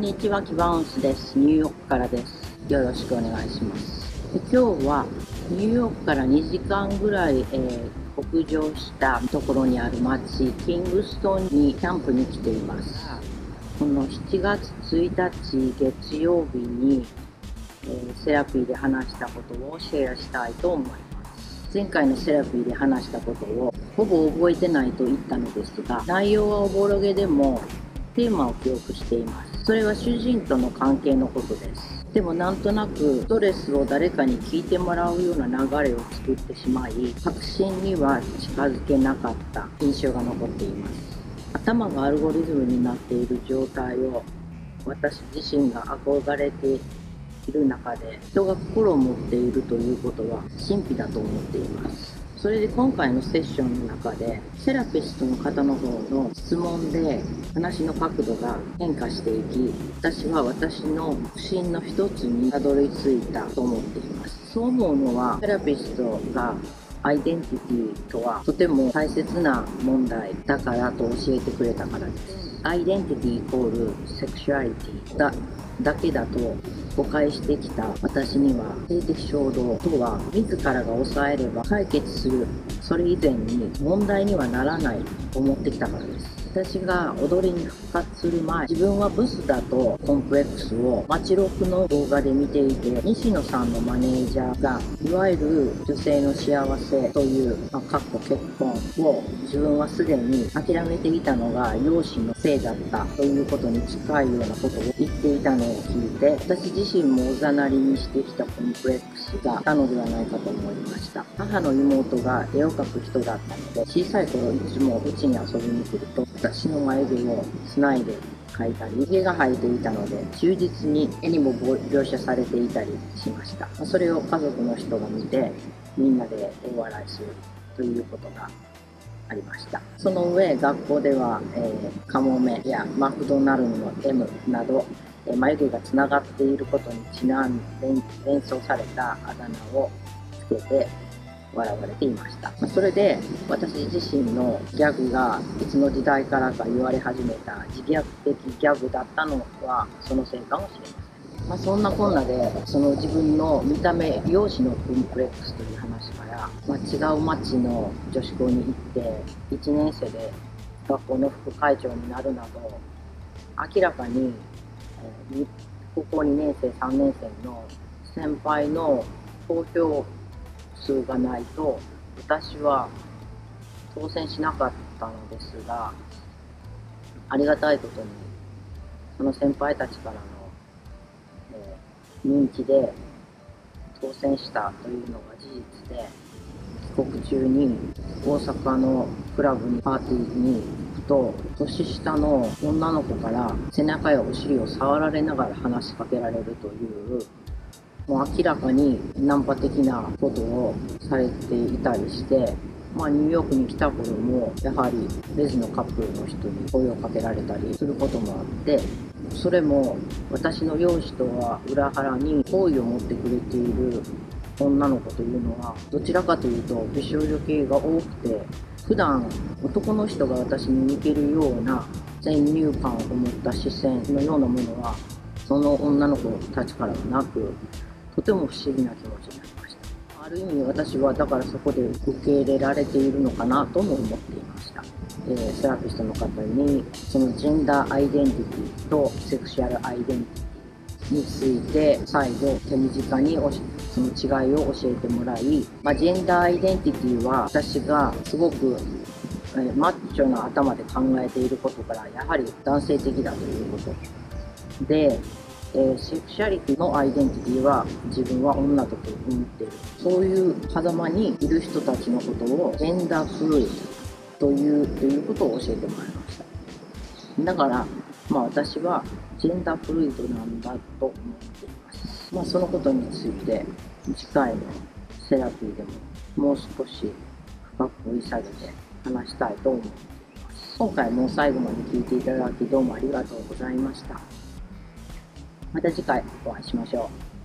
こんにちは、キバウンスです。ニューヨークからです。よろしくお願いします。今日はニューヨークから2時間ぐらい、えー北上したところにある町、キングストンにキャンプに来ています。この7月1日月曜日に、えーセラピーで話したことをシェアしたいと思います。前回のセラピーで話したことをほぼ覚えてないと言ったのですが、内容はおぼろげでもテーマを記憶しています。それは主人との関係のことです。でもなんとなくストレスを誰かに聞いてもらうような流れを作ってしまい、確信には近づけなかった印象が残っています。頭がアルゴリズムになっている状態を私自身が憧れている中で人が心を持っているということは神秘だと思っています。それで今回のセッションの中でセラピストの方の方の質問で話の角度が変化していき私は私の不信の一つにたどり着いたと思っています。そう思うのはセラピストがアイデンティティとはとても大切な問題だからと教えてくれたからです。アイデンティティイコールセクシュアリティだだけだと誤解してきた私には性的衝動とは自らが抑えれば解決する。それ以前に問題にはならないと思ってきたからです。私が踊りに復活する前自分はブスだとコンプレックスを街ロクの動画で見ていて西野さんのマネージャーがいわゆる女性の幸せという、まあ、かっこ結婚を自分はすでに諦めていたのが容姿のせいだったということに近いようなことを言っていたのを聞いて私自身もおざなりにしてきたコンプレックスがいたのではないかと思いました。母の妹が絵を描く人だったので小さい頃いつもうちに遊びに来ると私の眉毛をつないで描いたり、毛が生えていたので、忠実に絵にも描写されていたりしました。それを家族の人が見て、みんなで大笑いするということがありました。その上、学校では、えーカモメやマクドナルドの M など、え眉毛がつながっていることにちなんで連想されたあだ名をつけて笑われていました。それで私自身のギャグがいつの時代からか言われ始めた自虐的ギャグだったのはそのせいかもしれません。まあ、そんなこんなでその自分の見た目容姿のコンプレックスという話から、まあ、違う町の女子校に行って1年生で学校の副会長になるなど明らかに、え高校2年生3年生の先輩の投票数がないと私は当選しなかったのですがありがたいことにその先輩たちからの、えー認知で当選したというのが事実で帰国中に大阪のクラブにパーティーに行くと年下の女の子から背中やお尻を触られながら話しかけられるというもう明らかにナンパ的なことをされていたりして、まあ、ニューヨークに来た頃もやはりレズのカップルの人に声をかけられたりすることもあってそれも私の容姿とは裏腹に好意を持ってくれている女の子というのはどちらかというと美少女系が多くて普段男の人が私に似てるような先入観を持った視線のようなものはその女の子たちからはなくとても不思議な気持ちになりました。ある意味私はだからそこで受け入れられているのかなとも思っていました、えセラピストの方にそのジェンダーアイデンティティとセクシュアルアイデンティティについて再度手短にその違いを教えてもらい、まあ、ジェンダーアイデンティティは私がすごくえマッチョな頭で考えていることからやはり男性的だということ。で、えーセクシャリティのアイデンティティは自分は女だと思っている。そういう狭間にいる人たちのことをジェンダーフルイドというということを教えてもらいました。だから、まあ、私はジェンダーフルイドなんだと思っています、まあ、そのことについて次回のセラピーでももう少し深く掘り下げて話したいと思っています。今回も最後まで聞いていただきどうもありがとうございました。また次回お会いしましょう。